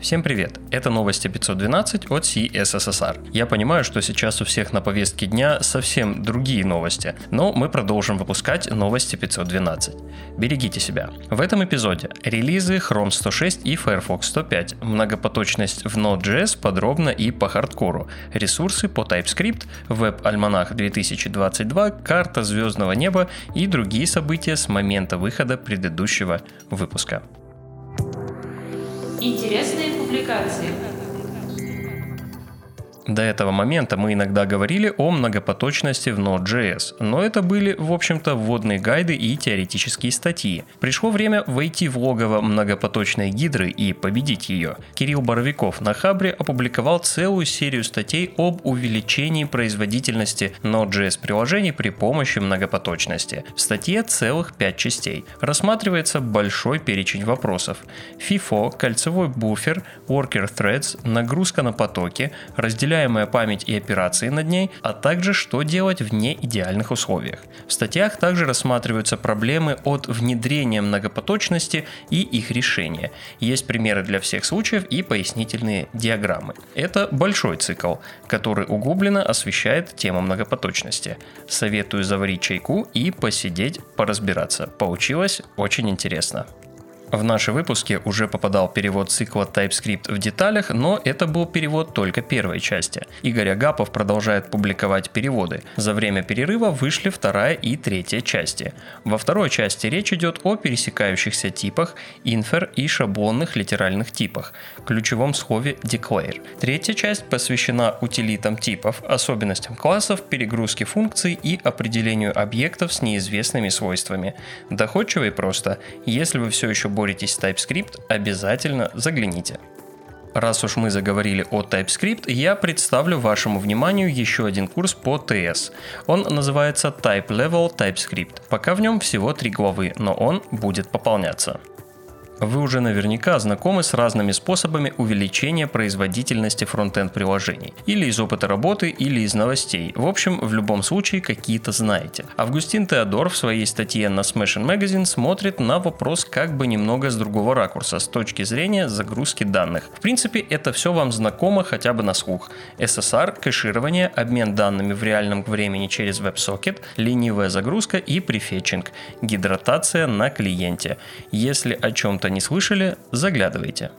Всем привет! Это новости 512 от CSSR. Я понимаю, что сейчас у всех на повестке дня совсем другие новости, но мы продолжим выпускать новости 512. Берегите себя. В этом эпизоде релизы Chrome 106 и Firefox 105, многопоточность в Node.js подробно и по хардкору, ресурсы по TypeScript, веб-альманах 2022, карта звездного неба и другие события с момента выхода предыдущего выпуска. Интересные публикации. До этого момента мы иногда говорили о многопоточности в Node.js, но это были, в общем-то, вводные гайды и теоретические статьи. Пришло время войти в логово многопоточной гидры и победить ее. Кирилл Боровиков на Хабре опубликовал целую серию статей об увеличении производительности Node.js приложений при помощи многопоточности. В статье целых 5 частей. Рассматривается большой перечень вопросов. FIFO, кольцевой буфер, worker threads, нагрузка на потоки, разделяемые управляемая память и операции над ней, а также что делать в неидеальных условиях. В статьях также рассматриваются проблемы от внедрения многопоточности и их решения. Есть примеры для всех случаев и пояснительные диаграммы. Это большой цикл, который углубленно освещает тему многопоточности. Советую заварить чайку и посидеть, поразбираться. Получилось очень интересно. В наши выпуски уже попадал перевод цикла TypeScript в деталях, но это был перевод только первой части. Игорь Агапов продолжает публиковать переводы. За время перерыва вышли вторая и третья части. Во второй части речь идет о пересекающихся типах, инфер и шаблонных литеральных типах, ключевом слове declare. Третья часть посвящена утилитам типов, особенностям классов, перегрузке функций и определению объектов с неизвестными свойствами. Доходчиво и просто. Если вы все еще боретесь с TypeScript, обязательно загляните. Раз уж мы заговорили о TypeScript, я представлю вашему вниманию еще один курс по TS. Он называется Type Level TypeScript. Пока в нем всего три главы, но он будет пополняться. Вы уже наверняка знакомы с разными способами увеличения производительности фронтенд приложений. Или из опыта работы, или из новостей. В общем, в любом случае какие-то знаете. Августин Теодор в своей статье на Smashing Magazine смотрит на вопрос как бы немного с другого ракурса, с точки зрения загрузки данных. В принципе, это все вам знакомо хотя бы на слух. SSR, кэширование, обмен данными в реальном времени через WebSocket, ленивая загрузка и префетчинг, гидратация на клиенте. Если о чем-то что-то не слышали, заглядывайте.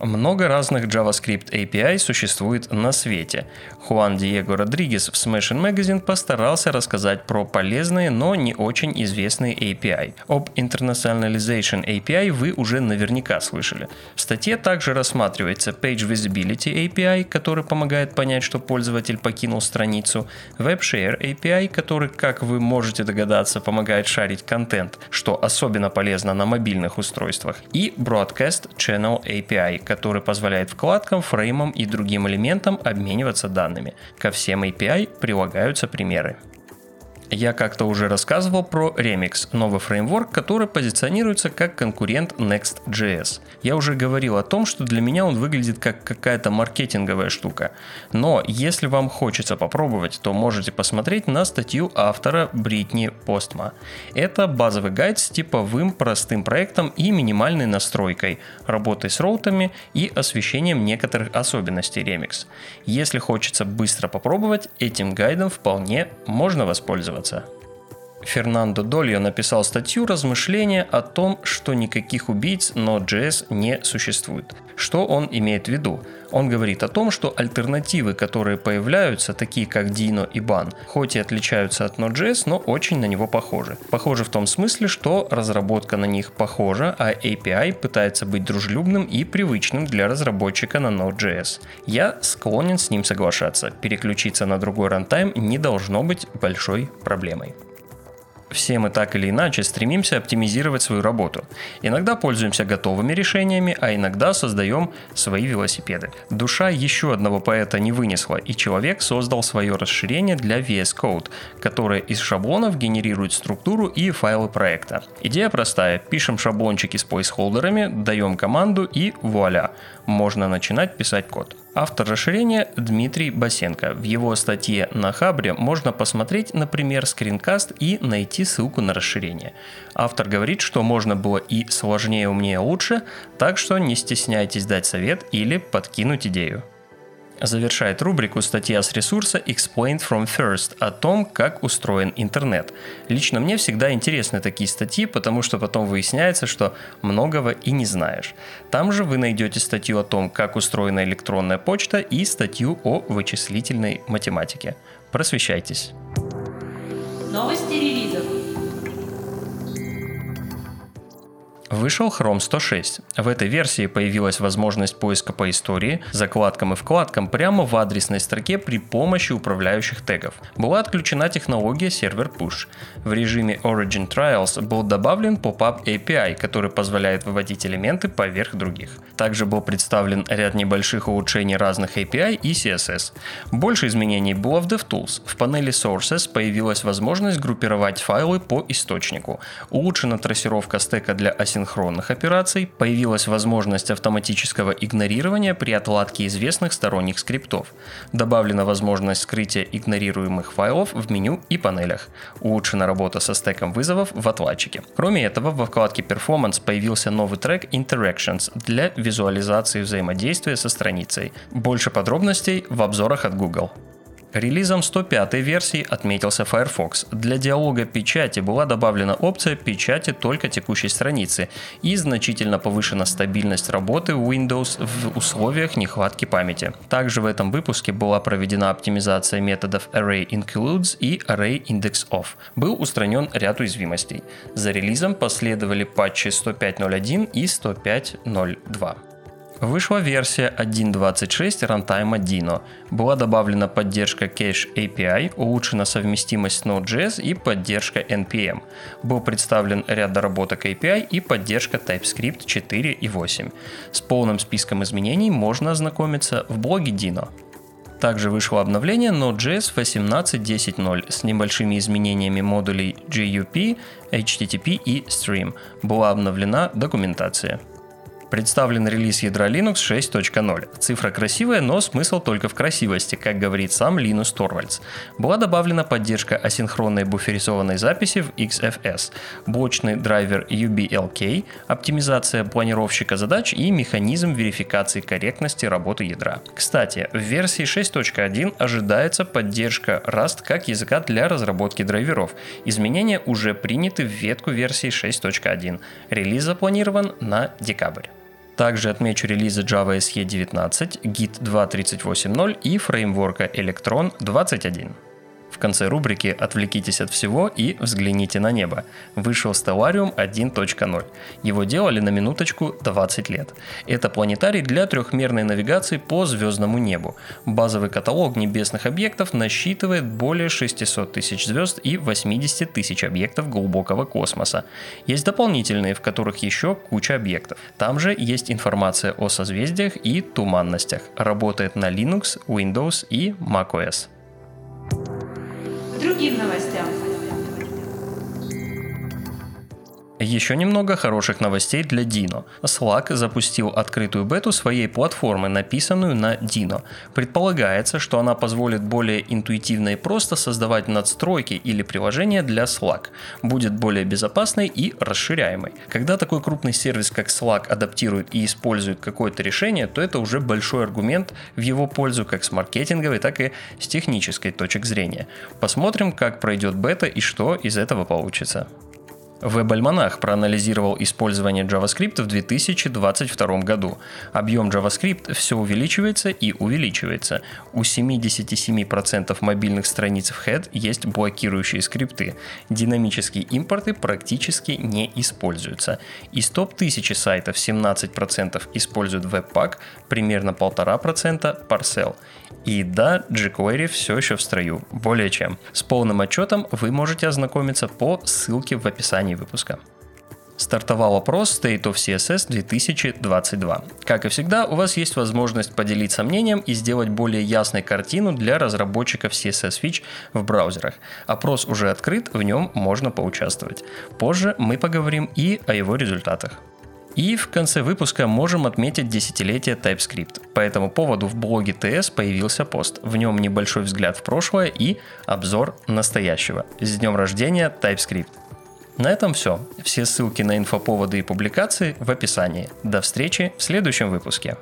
Много разных JavaScript API существует на свете. Хуан Диего Родригес в Smashing Magazine постарался рассказать про полезные, но не очень известные API. Об Internationalization API вы уже наверняка слышали. В статье также рассматривается Page Visibility API, который помогает понять, что пользователь покинул страницу, WebShare API, который, как вы можете догадаться, помогает шарить контент, что особенно полезно на мобильных устройствах, и Broadcast Channel API, который позволяет вкладкам, фреймам и другим элементам обмениваться данными. Ко всем API прилагаются примеры. Я как-то уже рассказывал про Remix, новый фреймворк, который позиционируется как конкурент Next.js. Я уже говорил о том, что для меня он выглядит как какая-то маркетинговая штука. Но если вам хочется попробовать, то можете посмотреть на статью автора Бритни Постма. Это базовый гайд с типовым простым проектом и минимальной настройкой, работой с роутами и освещением некоторых особенностей Remix. Если хочется быстро попробовать, этим гайдом вполне можно воспользоваться пользоваться. Фернандо Дольо написал статью размышления о том, что никаких убийц Node.js не существует. Что он имеет в виду? Он говорит о том, что альтернативы, которые появляются, такие как Dino и Ban, хоть и отличаются от Node.js, но очень на него похожи. Похожи в том смысле, что разработка на них похожа, а API пытается быть дружелюбным и привычным для разработчика на Node.js. Я склонен с ним соглашаться. Переключиться на другой рантайм не должно быть большой проблемой. Все мы так или иначе стремимся оптимизировать свою работу. Иногда пользуемся готовыми решениями, а иногда создаем свои велосипеды. Душа еще одного поэта не вынесла, и человек создал свое расширение для VS Code, которое из шаблонов генерирует структуру и файлы проекта. Идея простая. Пишем шаблончики с плейсхолдерами, даем команду и вуаля, можно начинать писать код. Автор расширения Дмитрий Басенко. В его статье на Хабре можно посмотреть, например, скринкаст и найти ссылку на расширение. Автор говорит, что можно было и сложнее, умнее, лучше, так что не стесняйтесь дать совет или подкинуть идею. Завершает рубрику статья с ресурса Explained from First о том, как устроен интернет. Лично мне всегда интересны такие статьи, потому что потом выясняется, что многого и не знаешь. Там же вы найдете статью о том, как устроена электронная почта и статью о вычислительной математике. Просвещайтесь. Новости релизов. Вышел Chrome 106. В этой версии появилась возможность поиска по истории, закладкам и вкладкам прямо в адресной строке при помощи управляющих тегов. Была отключена технология сервер push. В режиме Origin Trials был добавлен Pop-up API, который позволяет выводить элементы поверх других. Также был представлен ряд небольших улучшений разных API и CSS. Больше изменений было в DevTools. В панели Sources появилась возможность группировать файлы по источнику. Улучшена трассировка стека для асинхронных синхронных операций появилась возможность автоматического игнорирования при отладке известных сторонних скриптов. Добавлена возможность скрытия игнорируемых файлов в меню и панелях. Улучшена работа со стеком вызовов в отладчике. Кроме этого, во вкладке Performance появился новый трек Interactions для визуализации взаимодействия со страницей. Больше подробностей в обзорах от Google. Релизом 105 версии отметился Firefox. Для диалога печати была добавлена опция печати только текущей страницы и значительно повышена стабильность работы Windows в условиях нехватки памяти. Также в этом выпуске была проведена оптимизация методов ArrayIncludes и ArrayIndexOf. Был устранен ряд уязвимостей. За релизом последовали патчи 105.01 и 105.02. Вышла версия 1.26 рантайма Dino. Была добавлена поддержка Cache API, улучшена совместимость с Node.js и поддержка NPM. Был представлен ряд доработок API и поддержка TypeScript 4 и 8. С полным списком изменений можно ознакомиться в блоге Dino. Также вышло обновление Node.js 18.10.0 с небольшими изменениями модулей GUP, HTTP и Stream. Была обновлена документация. Представлен релиз ядра Linux 6.0. Цифра красивая, но смысл только в красивости, как говорит сам Линус Торвальдс. Была добавлена поддержка асинхронной буферизованной записи в XFS, блочный драйвер UBLK, оптимизация планировщика задач и механизм верификации корректности работы ядра. Кстати, в версии 6.1 ожидается поддержка Rust как языка для разработки драйверов. Изменения уже приняты в ветку версии 6.1. Релиз запланирован на декабрь. Также отмечу релизы Java SE 19, Git 2.38.0 и фреймворка Electron 21. В конце рубрики «Отвлекитесь от всего и взгляните на небо» вышел Stellarium 1.0. Его делали на минуточку 20 лет. Это планетарий для трехмерной навигации по звездному небу. Базовый каталог небесных объектов насчитывает более 600 тысяч звезд и 80 тысяч объектов глубокого космоса. Есть дополнительные, в которых еще куча объектов. Там же есть информация о созвездиях и туманностях. Работает на Linux, Windows и macOS другим новостям. Еще немного хороших новостей для Dino. Slack запустил открытую бету своей платформы, написанную на Dino. Предполагается, что она позволит более интуитивно и просто создавать надстройки или приложения для Slack. Будет более безопасной и расширяемой. Когда такой крупный сервис, как Slack, адаптирует и использует какое-то решение, то это уже большой аргумент в его пользу как с маркетинговой, так и с технической точек зрения. Посмотрим, как пройдет бета и что из этого получится. WebAlmanach проанализировал использование JavaScript в 2022 году. Объем JavaScript все увеличивается и увеличивается. У 77% мобильных страниц в Head есть блокирующие скрипты. Динамические импорты практически не используются. Из топ-1000 сайтов 17% используют Webpack, примерно 1,5% Parcel. И да, jQuery все еще в строю, более чем. С полным отчетом вы можете ознакомиться по ссылке в описании выпуска. Стартовал опрос State of CSS 2022. Как и всегда, у вас есть возможность поделиться мнением и сделать более ясной картину для разработчиков CSS Fitch в браузерах. Опрос уже открыт, в нем можно поучаствовать. Позже мы поговорим и о его результатах. И в конце выпуска можем отметить десятилетие TypeScript. По этому поводу в блоге TS появился пост. В нем небольшой взгляд в прошлое и обзор настоящего. С днем рождения TypeScript! На этом все. Все ссылки на инфоповоды и публикации в описании. До встречи в следующем выпуске.